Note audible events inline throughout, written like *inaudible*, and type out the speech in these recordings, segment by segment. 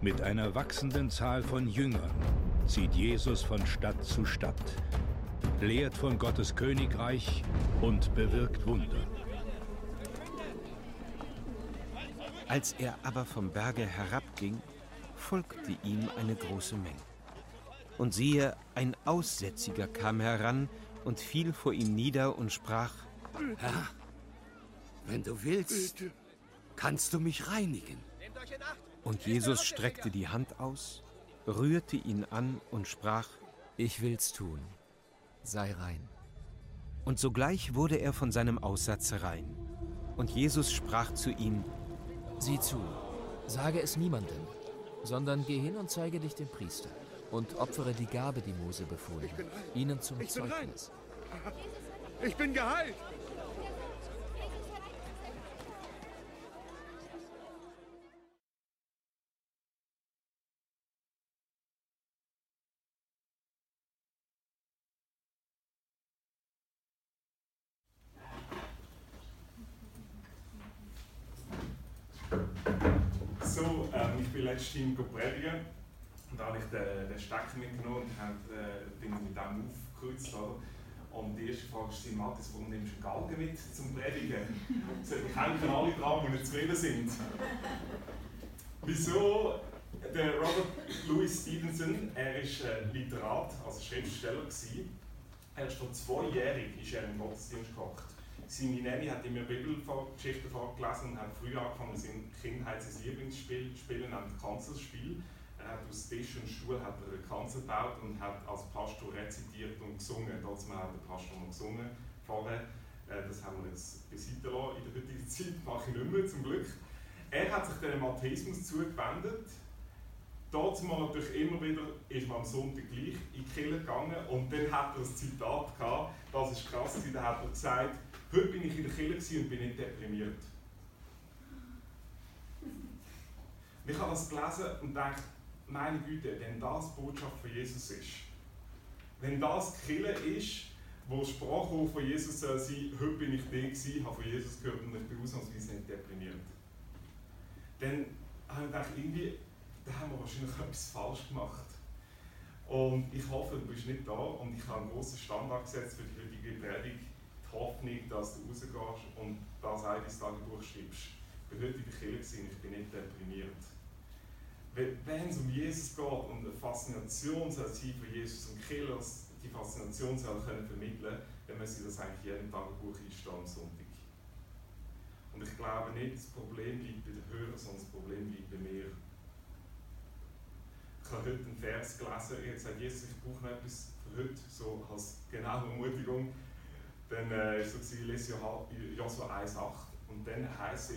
Mit einer wachsenden Zahl von Jüngern zieht Jesus von Stadt zu Stadt, lehrt von Gottes Königreich und bewirkt Wunder. Als er aber vom Berge herabging, folgte ihm eine große Menge. Und siehe, ein Aussätziger kam heran und fiel vor ihm nieder und sprach, Herr, wenn du willst, kannst du mich reinigen. Und Jesus streckte die Hand aus, rührte ihn an und sprach, Ich will's tun, sei rein. Und sogleich wurde er von seinem Aussatz rein. Und Jesus sprach zu ihm, Sieh zu, sage es niemandem, sondern geh hin und zeige dich dem Priester und opfere die Gabe, die Mose befohlen hat, ihnen zum Ich bin rein. Zeugnis. Ich bin geheilt. So, bin letztens predigen und da habe ich den, den Stecker mitgenommen und habe, äh, mit dem aufgekreuzt. Oder? Und die erste Frage ist, Matthias, warum nimmst du einen Galgen mit zum Predigen? *laughs* Das hängen alle dran, die nicht zufrieden sind. *laughs* Wieso? Der Robert Louis Stevenson, er war äh, Literat, also Schriftsteller. Gewesen. Er ist vor zweijährig ist im Gottesdienst gehockt. Seine Nanny hat ihm eine Bibelgeschichte vorgelesen und hat früh angefangen, sein Lieblingsspiel zu spielen, nämlich Kanzelspiel. Er hat aus Tisch und Stuhl hat er eine Kanzel gebaut und hat als Pastor rezitiert und gesungen. Dazu hat der Pastor noch gesungen vorher. Äh, Das haben wir jetzt beiseite lassen. In der heutigen Zeit mache ich nicht mehr, zum Glück. Er hat sich dem Atheismus zugewendet. Dazu mal natürlich immer wieder ist man am Sonntag gleich in die Kirche gegangen und dann hat er ein Zitat gehabt, das ist krass, da hat er gesagt, heute bin ich in der Kirche und bin nicht deprimiert. Ich habe das gelesen und dachte, meine Güte, wenn das die Botschaft von Jesus ist, wenn das die Kirche ist, wo Sprachrohr von Jesus soll sein, heute bin ich gewesen, habe von Jesus gehört und ich bin ausnahmsweise nicht deprimiert. Dann habe ich gedacht, irgendwie, da haben wir wahrscheinlich etwas falsch gemacht. Und ich hoffe, du bist nicht da und ich habe einen grossen Standard gesetzt für die heutige Predigt. Die Hoffnung, dass du rausgehst und das auch ins Tagebuch schreibst. Ich bin heute in der Kirche ich bin nicht deprimiert. Wenn es um Jesus geht und eine Faszination soll sein für Jesus und Kirche die Faszination soll können vermitteln dann müssen das eigentlich jedem Tagebuch einstehen am Sonntag. Und ich glaube nicht, das Problem liegt bei den Hörern, sondern das Problem liegt bei mir. Ich habe heute einen Vers gelesen, hat gesagt, Jesus, ich brauche noch etwas für heute, so als genaue Ermutigung. Dann äh, so gewesen, ich lese Josua 1,8 und dann heißt es,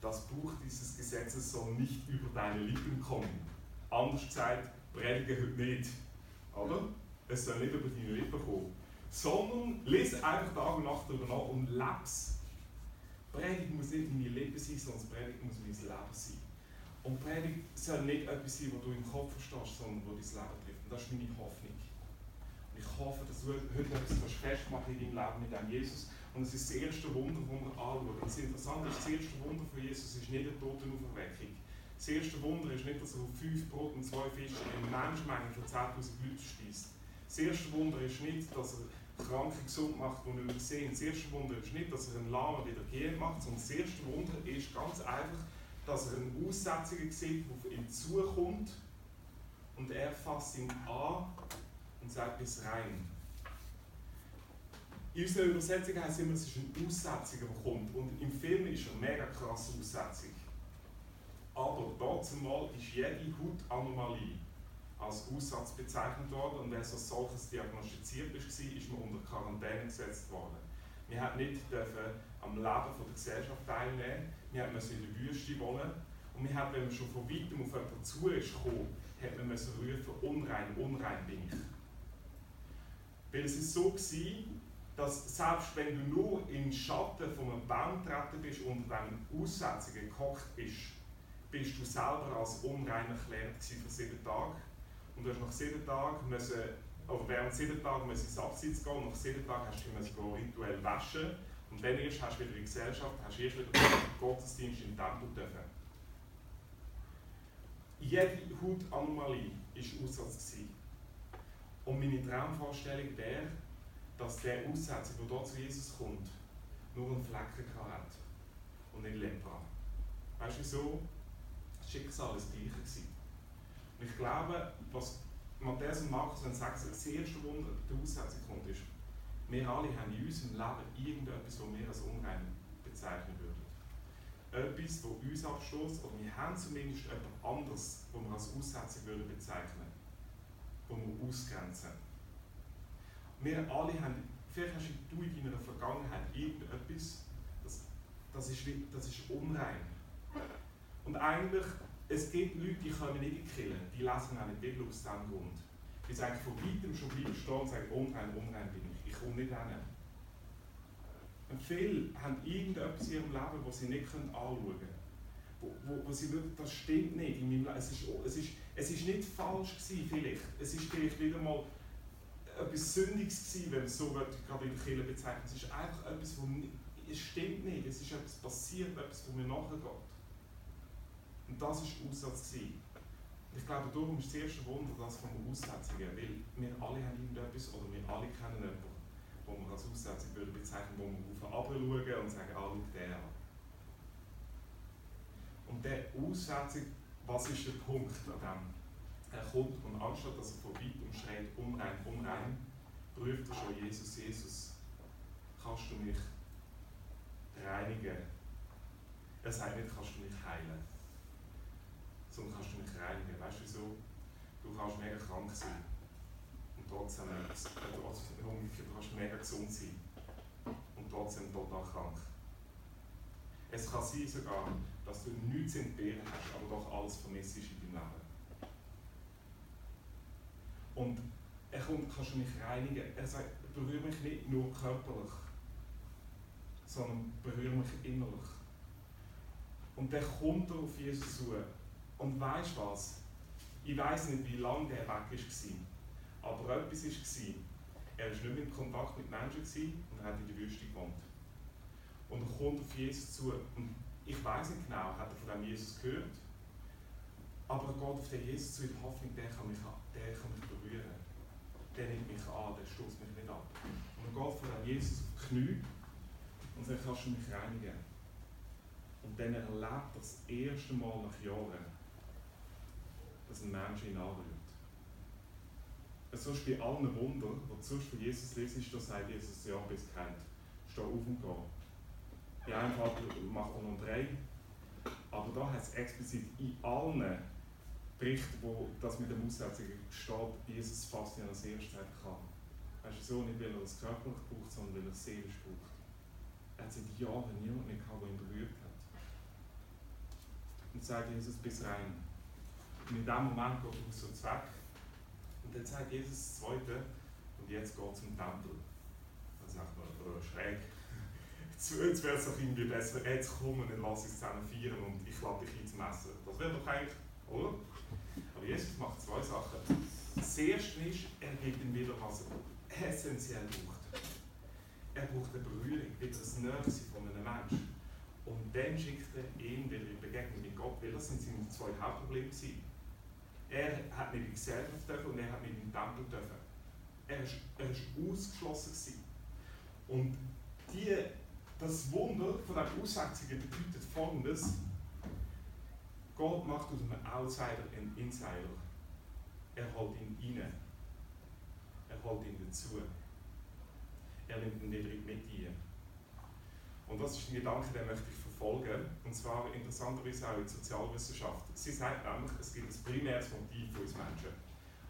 das Buch dieses Gesetzes soll nicht über deine Lippen kommen. Anders gesagt, predige heute nicht. Oder? Es soll nicht über deine Lippen kommen. Sondern lese einfach Tag und Nacht darüber nach und leb's. Predigt muss nicht meine Lippen sein, sondern Predigt muss mein Leben sein. Und Predigt soll nicht etwas sein, was du im Kopf verstehst, sondern wo dein Leben trifft. Und das ist meine Hoffnung. Ich hoffe, dass du heute etwas festmachen in deinem Leben mit dem Jesus. Und es ist das erste Wunder, das wir anschauen. Und das Interessante ist, das erste Wunder von Jesus ist nicht eine Totenauferweckung. Das erste Wunder ist nicht, dass er auf fünf Brot und zwei Fische in Menschenmengen von 10.000 Leuten speist. Das erste Wunder ist nicht, dass er Kranke gesund macht, die nicht mehr sehen. Das erste Wunder ist nicht, dass er einen Lahmen wieder gehen macht, sondern das erste Wunder ist ganz einfach, dass er einen Aussätzigen sieht, der auf ihn zukommt und er fasst ihn an und sagt, bis rein. In unserer Übersetzung heisst es immer, es ist ein Aussätziger, der kommt. Und im Film ist er mega krass aussätzig. Aber dazu mal ist jede Hautanomalie als Aussatz bezeichnet worden und wer so als solches diagnostiziert ist, war, ist man unter Quarantäne gesetzt worden. Wir haben nicht dürfen am Leben von der Gesellschaft teilnehmen, wir mussten in der Wüste wohnen und wir haben, wenn man schon von weitem auf jemanden zu ist gekommen, hat man rufen, unrein, unrein bin ich. Weil es ist so war, dass selbst wenn du nur im Schatten von einem Baum getreten bist und unter diesem Aussätzigen gehockt bist, bist du selber als unrein erklärt für sieben Tage. Und du hast nach sieben Tagen müssen, oder während sieben Tagen müssen ins Abseits gehen und nach sieben Tagen hast du müssen rituell waschen. Und dann erst hast du wieder in die Gesellschaft, hast du erst wieder den Gottesdienst im Tempel dürfen. Jede Hautanomalie war Aussatz. Gewesen. Und meine Traumvorstellung wäre, dass der Aussetzer, der dort zu Jesus kommt, nur einen Flecken hat und nicht Lepra. Weißt du wieso? Das Schicksal war das gleiche. Und ich glaube, was Matthäus und Markus sagen, das erste Wunder der Aussetzung kommt, ist, wir alle haben in unserem Leben irgendetwas, was wir als unrein bezeichnen würden. Etwas, das uns abstoßt, oder wir haben zumindest etwas anderes, was wir als Aussetzung würden bezeichnen wo wir ausgrenzen. Wir alle haben, vielleicht hast du in deiner Vergangenheit irgendetwas, das, das, ist, das ist unrein. Und eigentlich es gibt Leute, die kommen nicht in die die lesen auch nicht die Bibel aus diesem Grund. Die sagen von weitem schon Bibel stehen und sagen, unrein, unrein bin ich, ich komme nicht hin. Und viele haben irgendetwas in ihrem Leben, das sie nicht anschauen können. Wo, wo, sie wirklich, das stimmt nicht in meinem Leben. Es ist, es ist, es ist nicht falsch gewesen, vielleicht. Es ist vielleicht wieder mal etwas Sündiges gewesen, wenn man so gerade in der Kirche bezeichnet. Es ist einfach etwas, wo es stimmt nicht. Es ist etwas passiert, etwas, wo mir nachgeht. Und das war der Aussatz. Ich glaube, darum ist das erste Wunder das von Aussetzungen, weil wir alle haben irgendetwas, oder wir alle kennen jemanden, wo wir als Aussetzung bezeichnen, wo wir auf den schauen und sagen, ah, schau der an. Und der Aussetzung, was ist der Punkt an dem? Er kommt und anstatt dass er von weitem schreit, unrein, unrein, prüft er schon Jesus, Jesus, kannst du mich reinigen? Er sagt nicht, kannst du mich heilen? sondern kannst du mich reinigen. Weißt du wieso? Du kannst mega krank sein und trotzdem, äh, umgekehrt, du kannst mega gesund sein und trotzdem total krank. Es kann sein sogar, dass du nichts entbehren hast, aber doch alles vermisst in deinem Leben. Und er kommt, kannst du mich reinigen. Er sagt, berühre mich nicht nur körperlich, sondern berühre mich innerlich. Und dann kommt auf Jesus zu und weißt was? Ich weiß nicht, wie lange der weg war. Aber etwas war. Er war nicht mehr in Kontakt mit Menschen und hat in der Wüste gewohnt. Und er kommt auf Jesus zu. Und ich weiß nicht genau, hat er von dem Jesus gehört? Aber er geht auf den Jesus zu in der Hoffnung, der kann mich, der kann mich berühren. Der nimmt mich an, der stoßt mich nicht ab. Und er geht von dem Jesus auf die Knie und sagt, kannst du mich reinigen? Und dann erlebt er das erste Mal nach Jahren, dass ein Mensch ihn anrührt. Sonst bei allen Wundern, die du sonst von Jesus liest, da sagt Jesus, ja, bist kennt. Steh auf und geh. In einem Fall macht er noch drei. Aber da heißt es explizit in allen Berichten, wo das mit der Aussetzung steht, Jesus fast ihn als erstes kann. Weißt du, so nicht, weil er es körperlich braucht, sondern weil er es seelisch braucht. Er hat seit Jahren niemanden gehabt, der ihn berührt hat. Und sagt Jesus, bis rein. Und in dem Moment geht er aus zum Zweck. Und dann sagt Jesus das Zweite, und jetzt geht zum Tempel. Dann sagt man, schräg. Jetzt, wäre es doch irgendwie besser, jetzt kommen und lass ich zusammen feiern und ich lade dich ein zum Essen. Das wäre doch eigentlich, oder? Aber Jesus macht zwei Sachen. Das erste ist, er gibt ihm wieder, was er essentiell braucht. Er braucht eine Berührung, wieder das Nächste von einem Menschen. Und dann schickt er ihn wieder in Begegnung mit Gott, weil das sind seine zwei Hauptprobleme. Er hat nicht in Gesellschaft dürfen und er hat nicht den Tempel dürfen. Er ist ausgeschlossen gewesen. Und die, das Wunder von der Aussetzungen bedeutet folgendes. Gott macht aus einem Outsider einen Insider. Er holt ihn rein. Er holt ihn dazu. Er nimmt ihn nicht mit ein. Und das ist ein Gedanke, den möchte ich verfolgen. Und zwar interessanterweise auch in Sozialwissenschaften. Sie sagt nämlich, es gibt ein primäres Motiv für uns Menschen.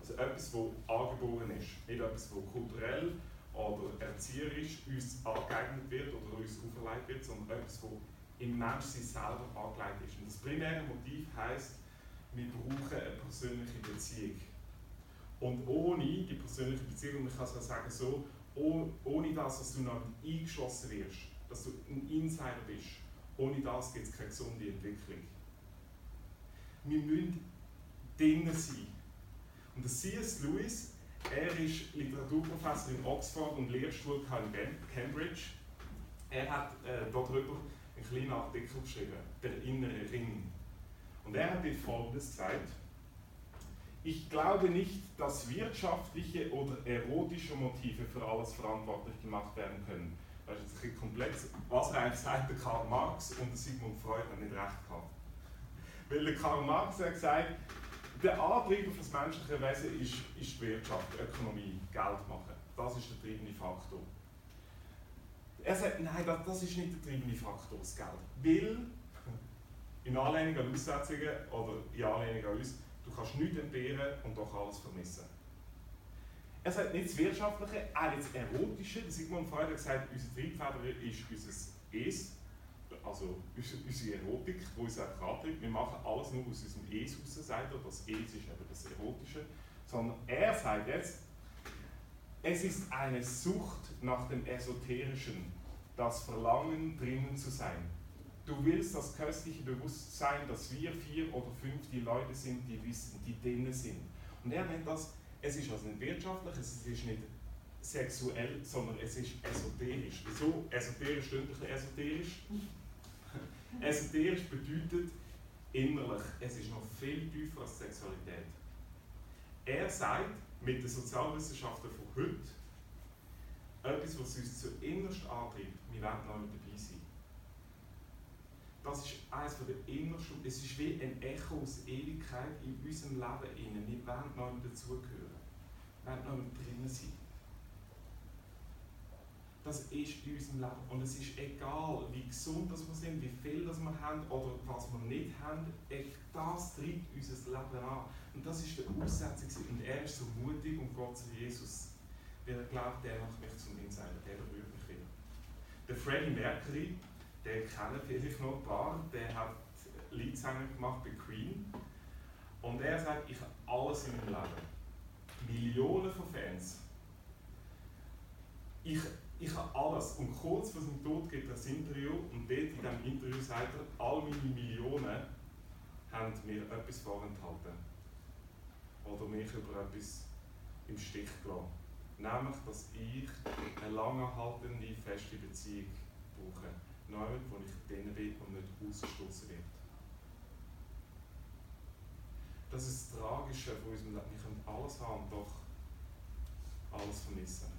Also etwas, das angeboren ist. Nicht etwas, das kulturell oder erzieherisch uns angeeignet wird oder uns auferlegt wird, sondern etwas, das im Menschsein selber angelegt ist. Und das primäre Motiv heisst, wir brauchen eine persönliche Beziehung. Und ohne die persönliche Beziehung, und ich kann es sagen so, ohne das, dass du noch eingeschlossen wirst, dass du ein Insider bist, ohne das gibt es keine gesunde Entwicklung. Wir müssen drinnen sein. Und der C.S. Lewis, er ist Literaturprofessor in Oxford und Lehrstuhl in Cambridge. Er hat äh, darüber einen kleinen Artikel geschrieben, der innere Ring. Und er hat Folgendes gesagt. Ich glaube nicht, dass wirtschaftliche oder erotische Motive für alles verantwortlich gemacht werden können. Das ist jetzt ein bisschen komplex. Was er eigentlich sagt, der Karl Marx und der Sigmund Freud haben nicht recht gehabt. Weil der Karl Marx hat gesagt, der Antrieb für das menschliche Wesen ist, ist die Wirtschaft, die Ökonomie, Geld machen. Das ist der treibende Faktor. Er sagt, nein, das, das ist nicht der treibende Faktor, das Geld. Weil, *laughs* in Anlehnung an Aussetzungen oder in Anlehnung an uns, du kannst nichts entbehren und doch alles vermissen. Er sagt nicht das Wirtschaftliche, auch nicht das Erotische. Sigmund Freud hat gesagt, unsere Triebfeder ist unser Es, also unsere Erotik, die uns auch antreibt. Wir machen alles nur aus unserem Es raus, sagt er. Das Es ist eben das Erotische. Sondern er sagt jetzt, es ist eine Sucht nach dem Esoterischen, das Verlangen drinnen zu sein. Du willst das köstliche Bewusstsein, dass wir vier oder fünf die Leute sind, die wissen, die drinnen sind. Und er nennt das, es ist also nicht wirtschaftlich, es ist nicht sexuell, sondern es ist esoterisch. Wieso? Esoterisch ein esoterisch. Esoterisch bedeutet innerlich, es ist noch viel tiefer als Sexualität. Er sagt, mit den Sozialwissenschaften von heute, etwas, was uns zuinnerst antreibt, wir werden noch mit dabei sein. Das ist eines der innersten, es ist wie ein Echo aus Ewigkeit in unserem Leben innen. Wir werden noch dazugehören. Wir werden noch drinnen sein. Das ist in unserem Leben. Und es ist egal, wie gesund wir sind, wie viel das wir haben oder was wir nicht haben, das treibt unser Leben an. Und das ist der Aussetzung. Und er ist so mutig und Gott zu Jesus. Weil er glaubt, der macht mich zum Insider, der berührt mich wieder. Der Freddie Mercury, den kennen vielleicht noch ein paar, der hat Leadsänger gemacht bei Queen. Und er sagt, ich habe alles in meinem Leben. Millionen von Fans. Ich, ich habe alles. Und kurz vor seinem Tod gibt er ein Interview und dort in diesem Interview sagt er, all meine Millionen haben mir etwas vorenthalten. Oder mich über etwas im Stich gelassen. Nämlich, dass ich eine langanhaltende, feste Beziehung brauche. Niemand, wo ich drinnen bin und nicht ausgestoßen wird. Das ist das Tragische von unserem Leben. Wir können alles haben doch alles vermissen.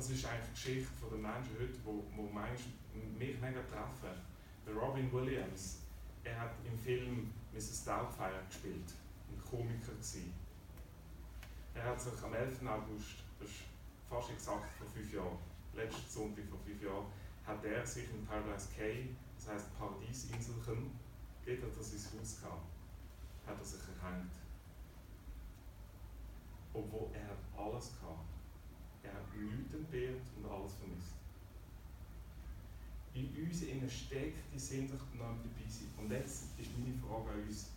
Das ist eigentlich die Geschichte der Menschen heute, wo, wo Menschen mich mega treffen. Der Robin Williams, er hat im Film Mrs. Doubtfire gespielt, ein Komiker gewesen. Er hat sich am 11. August, das ist fast exakt vor fünf Jahren, letzten Sonntag vor fünf Jahren, hat er sich in Paradise Cay, das heisst Paradiesinselchen, geht er das ins Haus gehabt, hat er sich erhängt. Obwohl er alles gehabt. Er hat nichts entbehrt und alles vermisst. In uns innen steckt die Sehnsucht nach dabei sein. Und jetzt ist meine Frage an uns,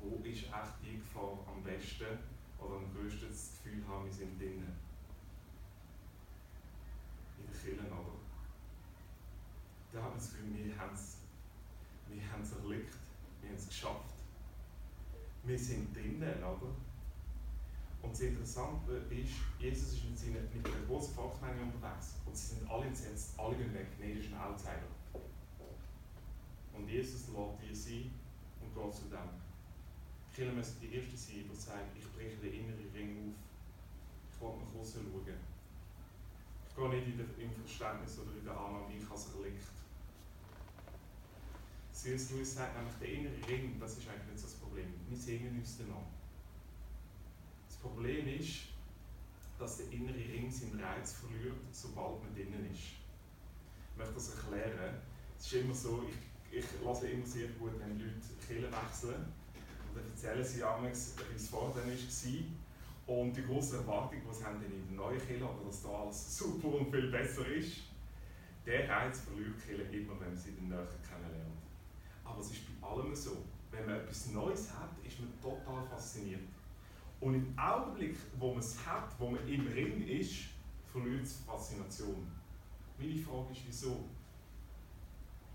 wo ist echt die Gefahr am besten oder am größten das Gefühl haben, wir sind drinnen? In den Kirchen, oder? Da haben wir das Gefühl, wir haben es wir haben's erlebt, wir haben es geschafft. Wir sind drinnen, oder? Und das Interessante ist, Jesus ist mit, seinen, mit einer großen Volksmenge unterwegs und sie sind alle entsetzt, alle gehen weg, nein, das ist ein Outsider. Und Jesus lässt die sein und geht zu dem. Kinder müssen die Ersten sein, die sagen, ich breche den inneren Ring auf, ich will nach außen schauen. Ich gehe nicht in der, im Verständnis oder in der Annahme, ich habe es erlebt. C.S. Lewis sagt nämlich, der innere Ring, das ist eigentlich nicht so das Problem. Wir sehen uns danach. Das Problem ist, dass der innere Ring seinen Reiz verliert, sobald man drinnen ist. Ich möchte das erklären. Es ist immer so, ich, ich lasse immer sehr gut, wenn Leute Kirchen wechseln. Und dann erzählen sie amigs, wie es vorher war. Und die große Erwartung, die sie haben in der neuen Kirche, oder dass da alles super und viel besser ist, der Reiz verliert die Kirche immer, wenn man sie dann näher kennenlernt. Aber es ist bei allem so. Wenn man etwas Neues hat, ist man total fasziniert. Und im Augenblick, wo man es hat, wo man im Ring ist, verliert es Faszination. Meine Frage ist, wieso?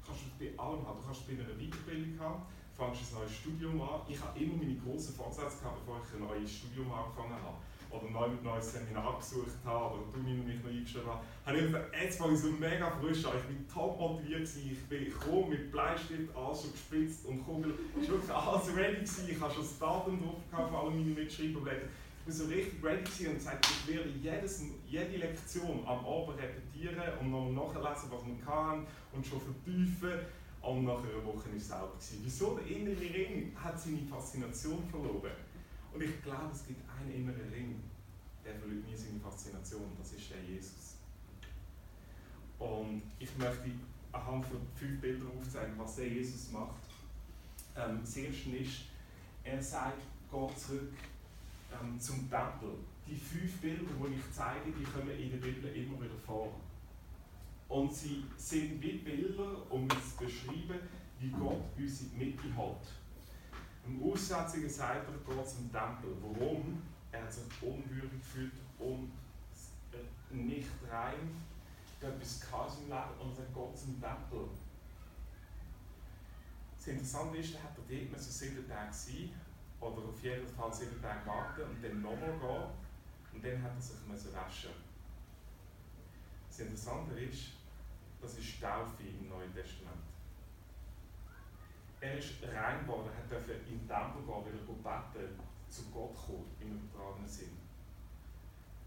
Kannst du bei allem haben. Du kannst bei einer Weiterbildung haben, fängst ein neues Studium an. Ich habe immer meine grossen Vorsätze gehabt, bevor ich ein neues Studium angefangen habe. Oder neu mit neues Seminar gesucht habe oder du mich noch eingeschrieben hast, habe ich gesagt, jetzt war ich so mega frisch ich bin top motiviert ich bin gekommen mit Bleistift, alles schon gespitzt und Kugel, ich war wirklich alles ready gewesen, ich habe schon das Datum drauf gehabt für alle meine Mitschreiberblätter. Ich bin so richtig ready gewesen und gesagt, ich werde jedes, jede Lektion am Abend repetieren und noch nachlesen, was wir kann und schon vertiefen. Und nach einer Woche war es selber. Wieso? Der innere Ring hat seine Faszination verloren. Und ich glaube, es gibt einen inneren Ring, der verliert nie seine Faszination. Das ist der Jesus. Und ich möchte anhand von fünf Bildern aufzeigen, was der Jesus macht. Ähm, das erste ist, er sagt, geht zurück ähm, zum Tempel. Die fünf Bilder, die ich zeige, die kommen in der Bibel immer wieder vor. Und sie sind wie Bilder, um uns zu beschreiben, wie Gott uns in die Mitte hat. Im Aussätzigen sagt er, geht zum Tempel. Warum? Er hat sich unwürdig gefühlt, um nicht rein, etwas Chaos im Leben und dann geht zum Tempel. Das Interessante ist, er hat er dort sieben Tage sein oder auf jeden Fall sieben Tage warten und dann nochmal gehen und dann hat er sich müssen waschen. Das Interessante ist, das ist Taufe im Neuen Testament. Er ist rein geworden, er durfte in den Tempel gehen, weil er beten, zu Gott kommen, im übertragenen Sinn.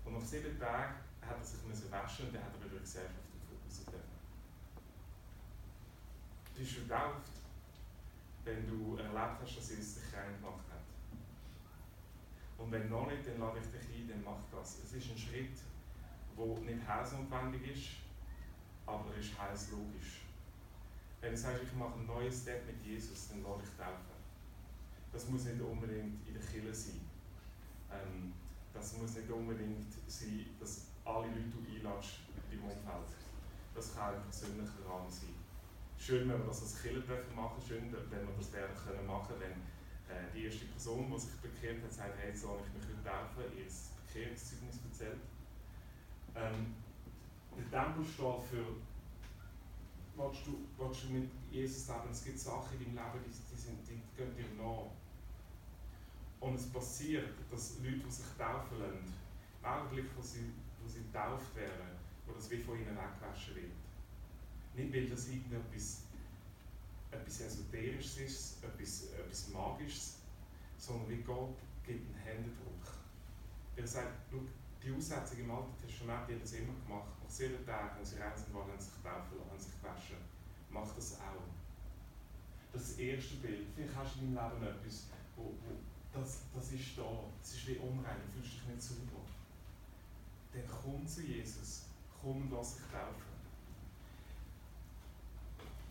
Und nach sieben Tagen hat er sich müssen waschen und dann hat er wieder Gesellschaft raus dürfen. Du bist getauft, wenn du erlebt hast, dass Jesus dich rein gemacht hat. Und wenn noch nicht, dann lade ich dich ein, dann mach das. Es ist ein Schritt, der nicht hausnotwendig ist, aber er ist heilslogisch. Wenn du sagst, ich mache einen neuen Step mit Jesus, dann lade ich taufen. Das muss nicht unbedingt in der Kirche sein. Ähm, das muss nicht unbedingt sein, dass alle Leute du einladest im Umfeld. Das kann ein persönlicher Rahmen sein. Schön, wenn wir das als Kirche machen schön, wenn wir das werden können machen wenn äh, die erste Person, die sich bekehrt hat, sagt, hey, soll ich mich taufen, ihr Bekehrungszeugnis erzählt. Ähm, der Tempel steht für, willst du, willst du mit Jesus leben? Es gibt Sachen in deinem Leben, die, die, sind, die gehen dir nach. Und es passiert, dass Leute, die sich taufen lassen, im Augenblick, wo sie, wo sie getauft werden, wo das wie von ihnen weggewaschen wird. Nicht, weil das irgendetwas etwas Esoterisches ist, etwas, etwas Magisches, sondern wie Gott gibt einen Händedruck. Er sagt, die Aussetzung im Alten Testament, die hat das immer gemacht. Nach sieben Tagen, als sie rein sind, waren, haben sich taufen lassen, haben sich gewaschen. Mach das auch. Das ist das erste Bild. Vielleicht hast du in deinem Leben etwas, wo, wo das, das ist da, das ist wie unrein, du fühlst dich nicht sauber. Dann komm zu Jesus, komm und lass dich taufen.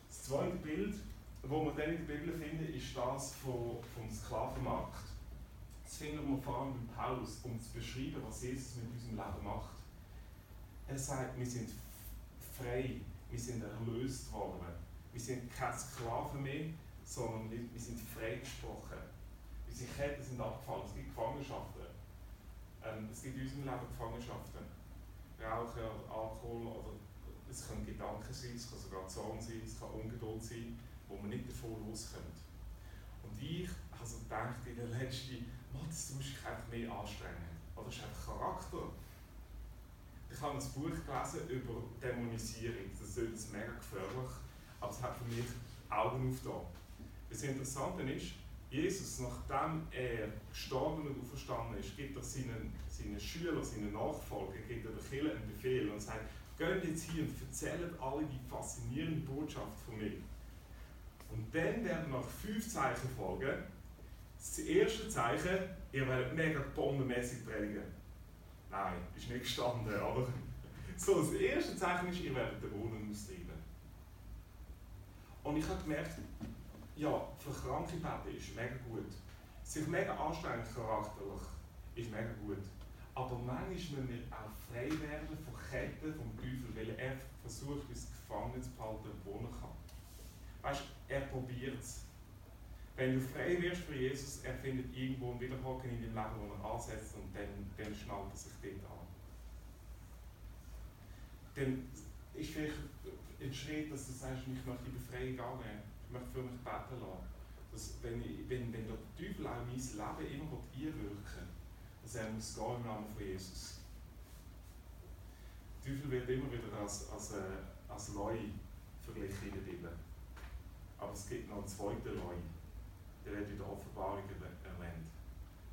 Das zweite Bild, das wir dann in der Bibel finden, ist das vom Sklavenmarkt. Finden wir vor allem bei Paulus, um zu beschreiben, was Jesus mit unserem Leben macht. Er sagt, wir sind frei, wir sind erlöst worden. Wir sind keine Sklaven mehr, sondern wir, sind freigesprochen. Unsere Ketten sind abgefallen, es gibt Gefangenschaften. Ähm, es gibt in unserem Leben Gefangenschaften. Rauchen, Alkohol oder es können Gedanken sein, es kann sogar Zorn sein, es kann Ungeduld sein, wo man nicht davon loskommt. Und ich habe so gedacht in der letzten, das musst dich einfach mehr anstrengen. Oder das ist einfach Charakter. Ich habe ein Buch gelesen über Dämonisierung. Das ist mega gefährlich, aber es hat für mich Augen aufgetan. Das Interessante ist, Jesus, nachdem er gestorben und auferstanden ist, gibt er seinen, seinen Schülern, seinen Nachfolgern, gibt er Kirche einen Befehl und sagt, geht jetzt hier und erzählt alle die faszinierende Botschaft von mir. Und dann werden noch fünf Zeichen folgen. Das erste Zeichen, ihr werdet mega bombenmäßig predigen. Nein, ist nicht gestanden, *laughs* aber so, das erste Zeichen ist, ihr werdet den Brunnen austreiben. Und ich habe gemerkt, ja, für kranke beten ist mega gut. Sich mega anstrengen charakterlich ist mega gut. Aber manchmal müssen wir auch frei werden von Ketten vom Teufel, weil er versucht, uns gefangen zu behalten, wo er kann. Weißt du, er probiert es. Wenn du frei wirst für Jesus, er findet irgendwo einen Widerhaken in deinem Leben, wo er ansetzt und dann, dann schnallt er sich dort an. Dann ist vielleicht ein Schritt, dass du sagst, ich möchte die Befreiung annehmen. Ich möchte für mich beten lassen. Dass, wenn, ich, wenn, wenn der Teufel auch in mein Leben immer einwirken dass er muss gehen im Namen von Jesus. Der Teufel wird immer wieder als, als, äh, als Leu verglichen in der Bibel. Aber es gibt noch einen zweiten Leu, der wird in der Offenbarung erwähnt.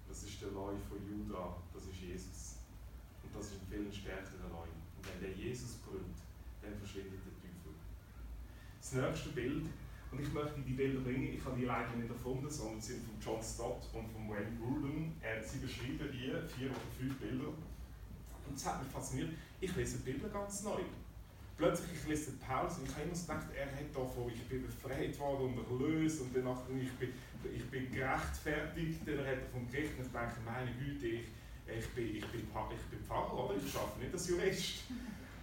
Das ist der Leu von Judah, das ist Jesus. Und das ist ein viel stärkerer Leu. Und wenn der Jesus brüllt, dann verschwindet der Teufel. Das nächste Bild, und ich möchte die Bilder bringen, ich habe die leider nicht erfunden, sondern sie sind von John Stott und von Wayne Gruden. Sie beschreiben hier vier oder fünf Bilder. Und es hat mich fasziniert. Ich lese die Bibel ganz neu. Plötzlich, ich lese Paulus und ich habe immer gedacht, er hat davon, ich bin befreit worden und erlöst und danach, ich bin, ich bin gerechtfertigt, dann hat er vom Gericht und ich denke, meine Güte, ich, ich, bin, ich, bin, ich bin Pfarrer, oder? Ich arbeite nicht als Jurist.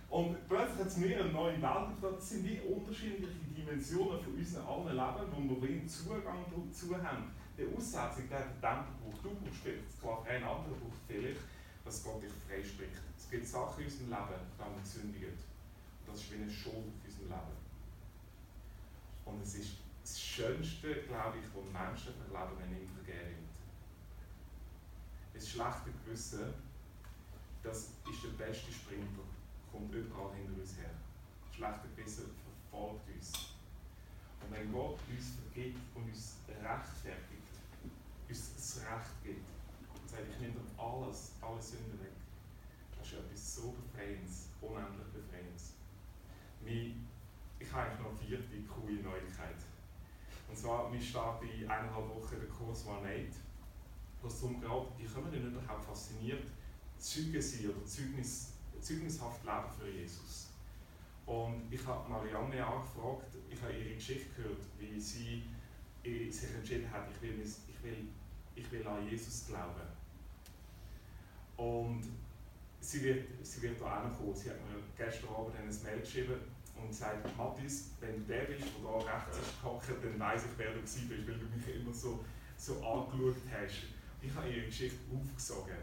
Und plötzlich hat es mir eine neue Welt. Das sind wie unterschiedliche Dimensionen von unserem allen Leben, wo wir Zugang dazu haben. Die Aussetzung, der Tempel braucht, du brauchst vielleicht, klar, ein anderer braucht vielleicht, dass Gott dich freispricht. Es gibt Sachen in unserem Leben, die haben gesündigt. Und das ist wie eine Schuld auf unserem Leben. Und es ist das Schönste, glaube ich, was Menschen erleben, wenn ihnen vergeben wird. Das schlechte Gewissen, das ist der beste Sprinter kommt überall hinter uns her. Schlechte Gewissen verfolgt uns. Und wenn Gott uns vergibt und uns rechtfertigt, uns das Recht gibt, und sagt, ich nehme alles, alle Sünden weg, das ist etwas so Befreiendes, unendlich Befreiendes. Ich habe eigentlich noch vierte coole Neuigkeit. Und zwar, wir starten in eineinhalb Wochen den Kurs One Eight, wo es darum geht, wie können wir denn überhaupt fasziniert Zeugen sein oder Zeugnis zeugnishaft leben für Jesus. Und ich habe Marianne angefragt, ich habe ihre Geschichte gehört, wie sie sich entschieden hat, ich will, ich will, ich will an Jesus glauben. Und sie wird, sie wird da kommen. Sie hat mir gestern Abend eine Mail geschrieben und gesagt, Mathis, wenn du der bist, der da rechts ist gehockt, dann weiss ich, wer du bist, weil du mich immer so, so angeschaut hast. Ich habe ihre Geschichte aufgesogen.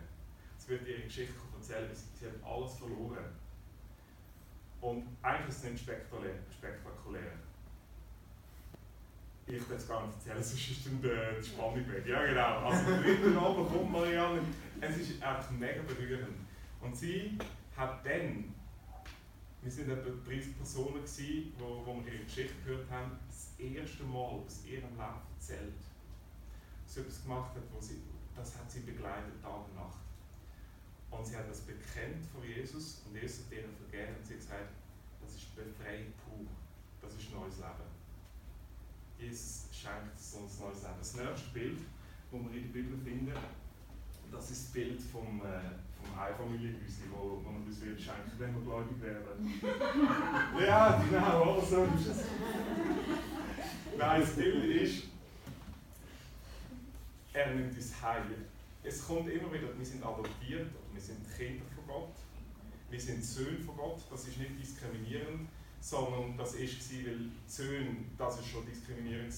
Es wird ihre Geschichte erzählen, sie hat alles verloren. Und eigentlich ist es nicht spektakulär. spektakulär. Ich will es gar nicht erzählen, sonst ist dann die Spannung weg. Ja, genau. Also, der dritte Abend kommt Marianne. Es ist einfach mega berührend. Und sie hat dann, wir waren etwa 30 Personen, gewesen, wo, wo wir ihre Geschichte gehört haben, das erste Mal aus ihrem Leben erzählt. Sie etwas gemacht hat, wo sie, das hat sie begleitet, Tag und Nacht. Und sie haben das bekennt vor Jesus und Jesus hat ihnen vergeben und sie hat gesagt, das ist befreit pur. Das ist neues Leben. Jesus schenkt uns neues Leben. Das nächste Bild, das wir in der Bibel finden, das ist das Bild vom, äh, vom Einfamilienhäuschen, wo man uns wird schenken, wenn wir gläubig werden. *laughs* ja, genau, oder so ist es. Nein, das Bild ist, er nimmt uns heim. Es kommt immer wieder, wir sind adoptiert wir sind Kinder von Gott, wir sind Söhne von Gott, das ist nicht diskriminierend, sondern das war, weil Söhne, das ist schon diskriminierend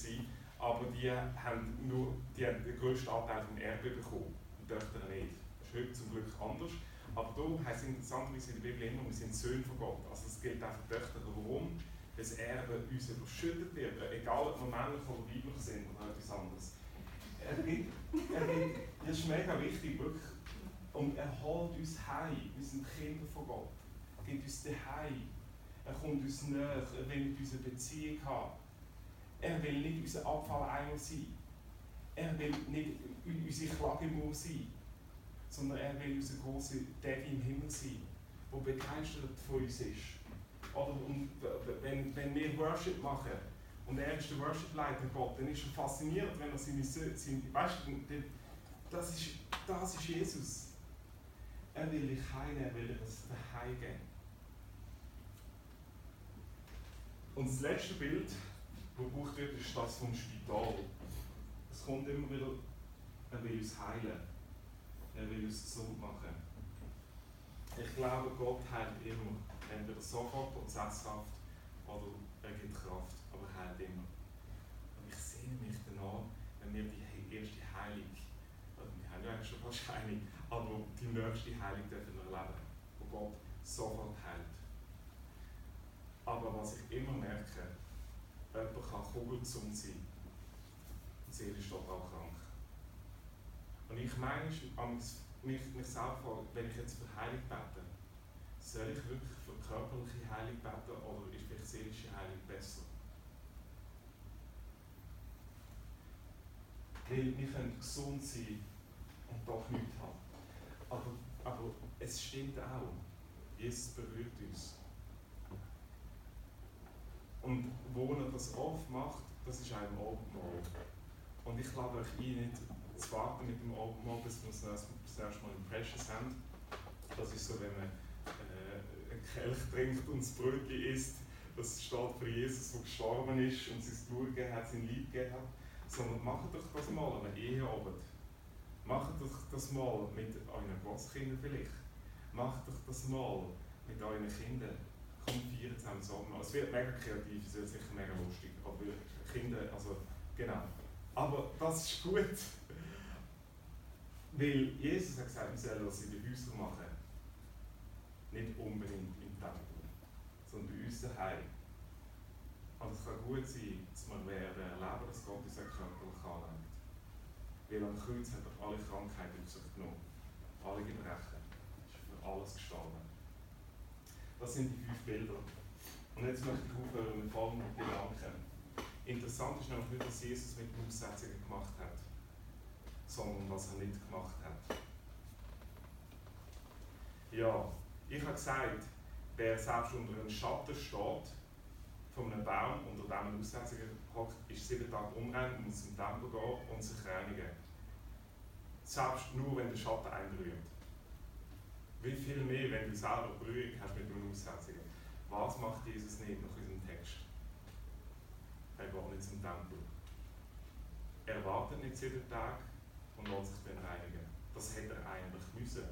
war, aber die haben nur die haben den grössten Anteil vom Erbe bekommen, die Töchter nicht. Das ist heute zum Glück anders. Aber da heißt es interessanterweise in der Bibel immer, wir sind Söhne von Gott. Also es gilt auch für Töchter. Warum? Das Erbe uns überschüttet wird, egal ob wir männlich oder weiblich sind oder etwas anderes. Er er das ist mega wichtig, wirklich und er holt uns heim. Wir sind Kinder von Gott. Er gibt uns heim. Er kommt uns näher. Er will mit uns eine Beziehung haben. Er will nicht unser Abfalleimer sein. Er will nicht unsere Klagemauer sein. Sondern er will unser großer Daddy im Himmel sein, der begeistert von uns ist. Oder und wenn, wenn wir Worship machen und er ist der Worship-Leiter Gott, dann ist er fasziniert, wenn er seine, seine weißt du, das ist, das ist Jesus. Er will dich heilen, er will dir das daheim geben. Und das letzte Bild, das gebraucht wird, ist das vom Spital. Es kommt immer wieder, er will uns heilen. Er will uns gesund machen. Ich glaube, Gott heilt immer. Entweder sofort prozesshaft oder er gibt Kraft, aber er heilt immer. Und ich sehne mich danach, wenn wir die erste Heilung, oder wir haben ja eigentlich schon fast Heilung, aber die nächste Heilung dürfen wir erleben, wo Gott sofort heilt. Aber was ich immer merke, jemand kann kugelgesund sein und seelisch total krank. Und ich meine, mich, mich selber frage, wenn ich jetzt für Heilung bete, soll ich wirklich für körperliche Heilung beten oder ist vielleicht seelische Heilung besser? Weil wir können gesund sein und doch nichts haben. Aber, aber es stimmt auch, Jesus berührt uns. Und wo er das oft macht, das ist auch im Abendmahl. Und ich lade euch ein, nicht zu warten mit dem Abendmahl, bis wir das erste Mal im Precious haben. Das ist so, wenn man äh, einen Kelch trinkt und das Brötchen isst. Das steht für Jesus, der gestorben ist und sein Blut gegeben hat, sein Leib gegeben hat. Sondern macht doch das mal an Eheabend. Macht doch das mal mit euren Großkindern vielleicht. Macht doch das mal mit euren Kindern. Kommt feiern zusammen Abendmahl. Es wird mega kreativ, es wird sicher mega lustig. Aber Kinder, also genau. Aber das ist gut. Weil Jesus hat gesagt, wir sollen das in den Häusern machen. Nicht unbedingt im Tempel, sondern bei uns daheim. Und es kann gut sein, dass wir werden erleben, dass Gott uns körperlich anlegt. Weil am Kreuz hat er alle Krankheiten auf sich genommen. Alle Gebrechen. ist für alles gestorben. Das sind die fünf Bilder. Und jetzt möchte ich aufhören mit folgenden Gedanken. Interessant ist nämlich nicht, was Jesus mit den Aussetzungen gemacht hat, sondern was er nicht gemacht hat. Ja, ich habe gesagt, wer selbst unter einem Schatten steht, von einem Baum, unter dem Aussetzungen hockt, ist sieben Tage unrein und muss zum Tempel gehen und sich reinigen. Selbst nur, wenn der Schatten einberührt. Wie viel mehr, wenn du selber Berührung hast mit den Aussetzungen. Was macht Jesus nicht nach unserem Text? er geht nicht zum Tempel. Er wartet nicht sieben Tage und lässt sich dann. Das hätte er eigentlich müssen.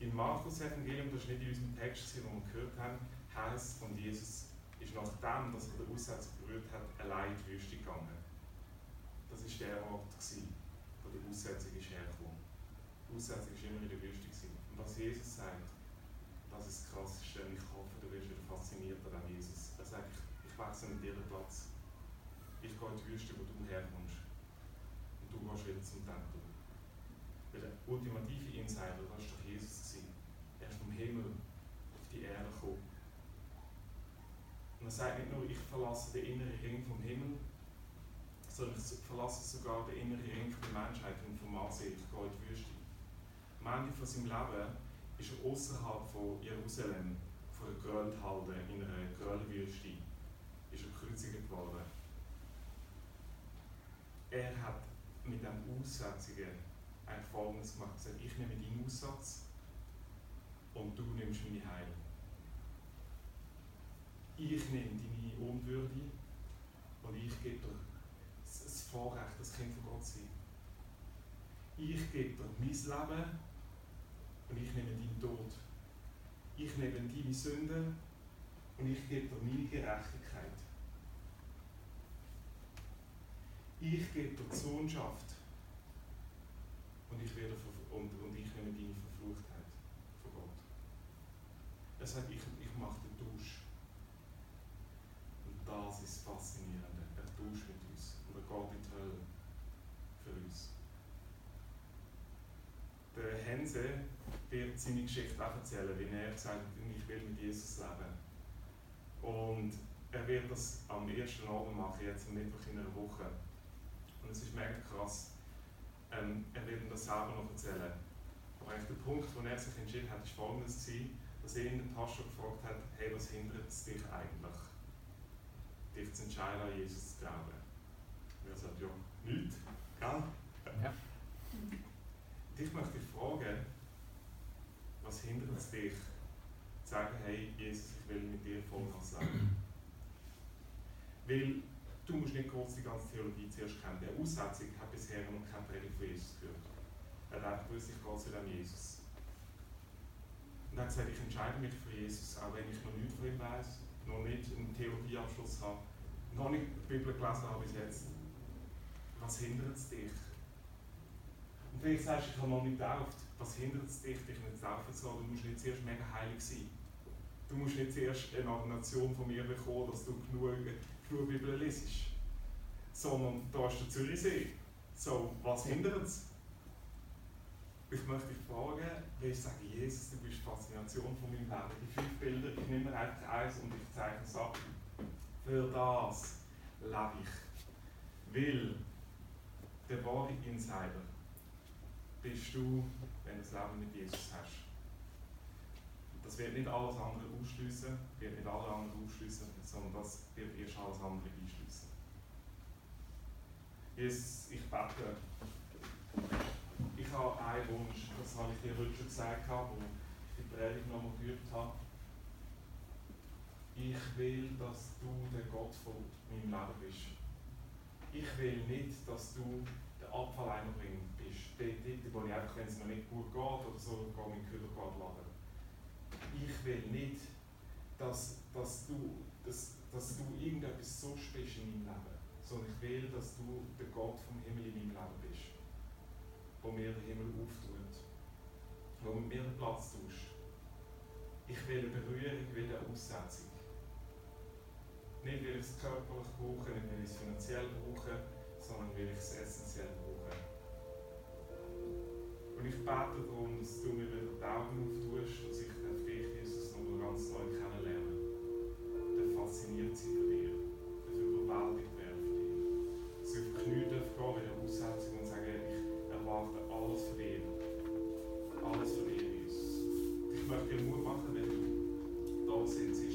Im Markus-Evangelium, das ist nicht in unserem Text, den wir gehört haben, heißt und Jesus ist nachdem, dass er den Aussetzer berührt hat, allein in die Wüste gegangen. Das war der Ort, wo die Aussetzung hergekommen. Die Aussetzung war immer in der Wüste. Und was Jesus sagt, das ist das Krasseste. Ich hoffe, du wirst wieder fasziniert an Jesus. Er sagt, ich, wechsle mit dir Platz. Ich gehe in die Wüste, wo du herkommst. Und du gehst wieder zum Tempel. Weil der ultimative Insider, war doch Jesus. Gewesen. Er ist vom Himmel auf die Erde gekommen. Und er sagt nicht nur, ich verlasse den inneren Ring vom Himmel, sondern ich verlasse sogar den inneren Ring der Menschheit und vom Ansehen. Ich gehe in die Wüste. Am Ende von seinem Leben ist er außerhalb von Jerusalem, von der Grölhalde in einer Grölwüste, ist er gekreuzigt worden. Er hat mit dem Aussetzungen ein Folgendes gemacht. Er gesagt, ich nehme deinen Aussatz und du nimmst meine Heilung. Ich nehme deine Unwürde und ich gebe dir das Vorrecht, das Kind von Gott zu sein. Ich gebe dir mein Leben und ich nehme deinen Tod. Ich nehme deine Sünden und ich gebe dir meine Gerechtigkeit. Ich gebe dir Sohnschaft und ich, werde und, und ich nehme deine Verfluchtheit von Gott. Er sagt, ich, ich mache den Tausch. Und das ist faszinierend. Er tauscht mit uns und er geht in die Hölle für uns. Der Hense wird seine Geschichte auch erzählen, wie er gesagt hat, ich will mit Jesus leben. Und er wird das am ersten Abend machen, jetzt am Mittwoch in einer Woche. Und es ist mega krass. Ähm, er wird das selber noch erzählen. Aber eigentlich der Punkt, wo er sich entschieden hat, war folgendes, dass er ihn den Pastor gefragt hat, hey, was hindert es dich eigentlich, dich zu entscheiden, an Jesus zu glauben? Und er sagt, ja, nichts, gell? Ja. Ich möchte dich fragen, was hindert es dich, zu sagen, hey, Jesus, ich will mit dir Vollgas leben? Weil du musst nicht kurz die ganze Theologie zuerst kennen. Der Aussetzung hat bisher noch keine Predigt von Jesus gehört. Er hat gewusst, ich gehe zu dem Jesus. Und er hat gesagt, ich entscheide mich für Jesus, auch wenn ich noch nichts von ihm weiß, noch nicht einen Theologieabschluss habe, noch nicht die Bibel gelesen habe bis jetzt. Was hindert es dich? Und vielleicht sagst du, ich habe noch nicht getauft was hindert es dich, dich nicht taufen zu lassen? Du musst nicht zuerst mega heilig sein. Du musst nicht zuerst eine Ordination von mir bekommen, dass du genug, lesest. Sondern da ist der Zürichsee. So, was hindert es? Ich möchte dich fragen, wie ich sage, Jesus, du bist die Faszination von meinem Leben. Die fünf Bilder, ich nehme einfach eins und ich zeichne es ab. Für das lebe ich. Weil der wahre Insider bist du, wenn du das Leben mit Jesus hast. Das wird nicht alles andere ausschließen, wird nicht alle anderen ausschließen, sondern das wird erst alles andere einschließen. Jesus, ich bete. Ich habe einen Wunsch, das habe ich dir heute schon gesagt, wo ich die Predigt nochmal gehört habe. Ich will, dass du der Gott von meinem Leben bist. Ich will nicht, dass du der Abfall bist. Dort, wo ich einfach, wenn es mir nicht gut geht oder so, gehe ich Kühler laden. Ich will nicht, dass, dass, du, dass, dass du irgendetwas so bist in meinem Leben, sondern ich will, dass du der Gott vom Himmel in meinem Leben bist, wo mir den Himmel auftut, wo mit mir den Platz tust. Ich will eine Berührung, ich will eine Aussetzung. Nicht, weil ich es körperlich brauche, nicht, weil ich es finanziell brauche, sondern weil ich es essentiell brauche. Und ich bete darum, dass du ganz neu kennenlernen. Dann fasziniert sie von dir, dann überwältigt werden von dir. Sie auf die Knie darf gehen bei der Aussetzung und sagen, ich erwarte alles von dir. Alles von dir, Jesus. Ich möchte dir Mut machen, wenn du da sitzt.